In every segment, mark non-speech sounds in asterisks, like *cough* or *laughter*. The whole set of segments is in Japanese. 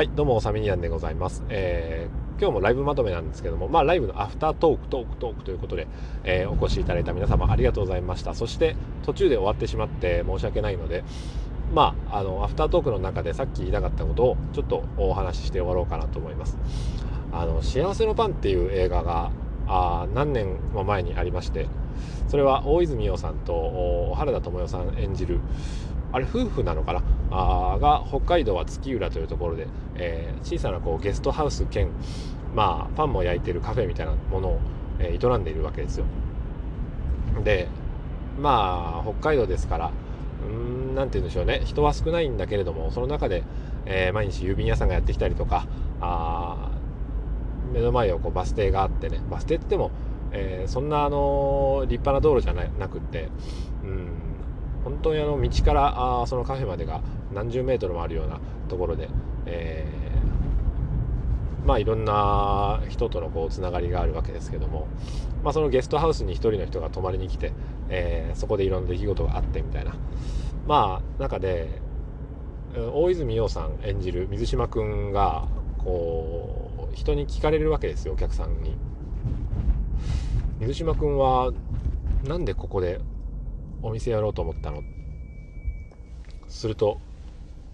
はいどうもサミニアンでございます、えー、今日もライブまとめなんですけどもまあライブのアフタートークトークトークということで、えー、お越しいただいた皆様ありがとうございましたそして途中で終わってしまって申し訳ないのでまあ、あのアフタートークの中でさっき言いたかったことをちょっとお話しして終わろうかなと思います。あのしあわせのパンっていう映画があ何年も前にありましてそれは大泉洋さんと原田知世さん演じるあれ夫婦なのかな？あが北海道は月浦というところで、えー、小さなこうゲストハウス兼、まあ、パンも焼いてるカフェみたいなものを、えー、営んでいるわけですよ。でまあ北海道ですからうん何て言うんでしょうね。人は少ないんだけれどもその中で、えー、毎日郵便屋さんがやってきたりとかあ目の前をこうバス停があってね。バス停って言っても、えー、そんなあの立派な道路じゃなくってうん本当にあの道からあそのカフェまでが何十メートルもあるようなところで、えー、まあいろんな人とのこうつながりがあるわけですけども、まあ、そのゲストハウスに1人の人が泊まりに来て、えー、そこでいろんな出来事があってみたいなまあ中で大泉洋さん演じる水島君がこう人に聞かれるわけですよお客さんに。水島君はなんでここでお店やろうと思ったの。すると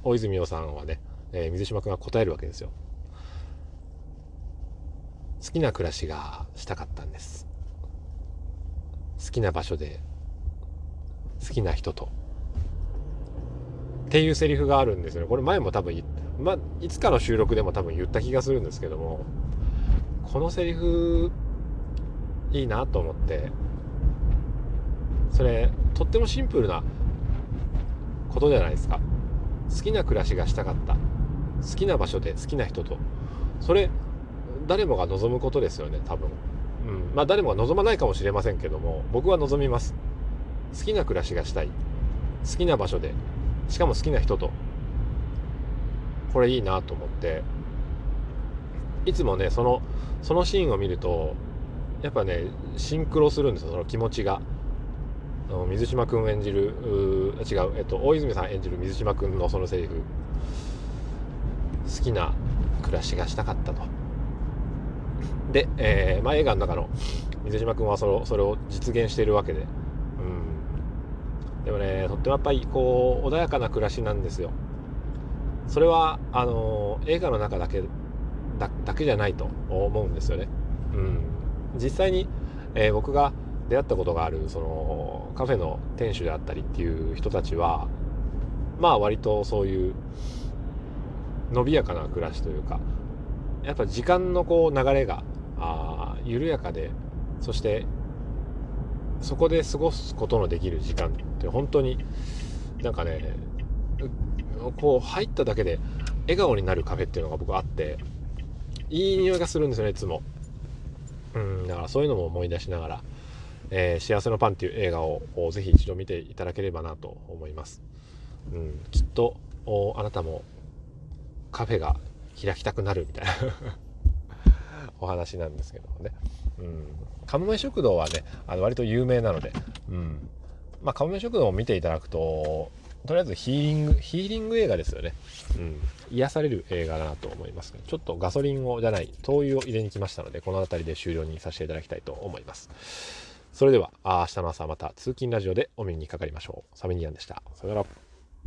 大泉洋さんはね、えー、水島君が答えるわけですよ。好きな暮らしがしたかったんです。好きな場所で好きな人と。っていうセリフがあるんですよね。これ前も多分まあ、いつかの収録でも多分言った気がするんですけどもこのセリフいいなと思ってそれとってもシンプルなことじゃないですか。好きな暮らしがしたかった。好きな場所で好きな人と。それ誰もが望むことですよね多分、うん、まあ誰もが望まないかもしれませんけども僕は望みます。好きな暮らしがしたい。好きな場所で。しかも好きな人と。これいいなと思って。いつもねそのそのシーンを見るとやっぱねシンクロするんですよその気持ちが水島君演じる違う、えっと、大泉さん演じる水島君のそのセリフ。好きな暮らしがしたかったと。で、えーまあ、映画の中の水島君はそれそれを実現しているわけで、うん、でもねとってもやっぱりこう穏やかな暮らしなんですよ。それはあの映画の中だけだだけじゃないと思うんですよね、うん、実際に、えー、僕が出会ったことがあるそのカフェの店主であったりっていう人たちはまあ割とそういう伸びやかな暮らしというかやっぱ時間のこう流れがあ緩やかでそしてそこで過ごすことのできる時間って本当になんかねこう入っただけで笑顔になるカフェっていうのが僕あっていい匂いがするんですよねいつも。うんだからそういうのも思い出しながらえー、幸せのパンっていう映画をぜひ一度見ていただければなと思います。うん、きっとあなたもカフェが開きたくなるみたいな *laughs* お話なんですけどもね。うん、カモメ食堂はね、あの割と有名なので、うん。まあ、カモメ食堂を見ていただくと、とりあえずヒーリング、ヒーリング映画ですよね。うん。癒される映画だなと思います。ちょっとガソリンをじゃない、灯油を入れに来ましたので、この辺りで終了にさせていただきたいと思います。それでは、明日の朝また通勤ラジオでお目にかかりましょう。サメニアンでした。さよなら。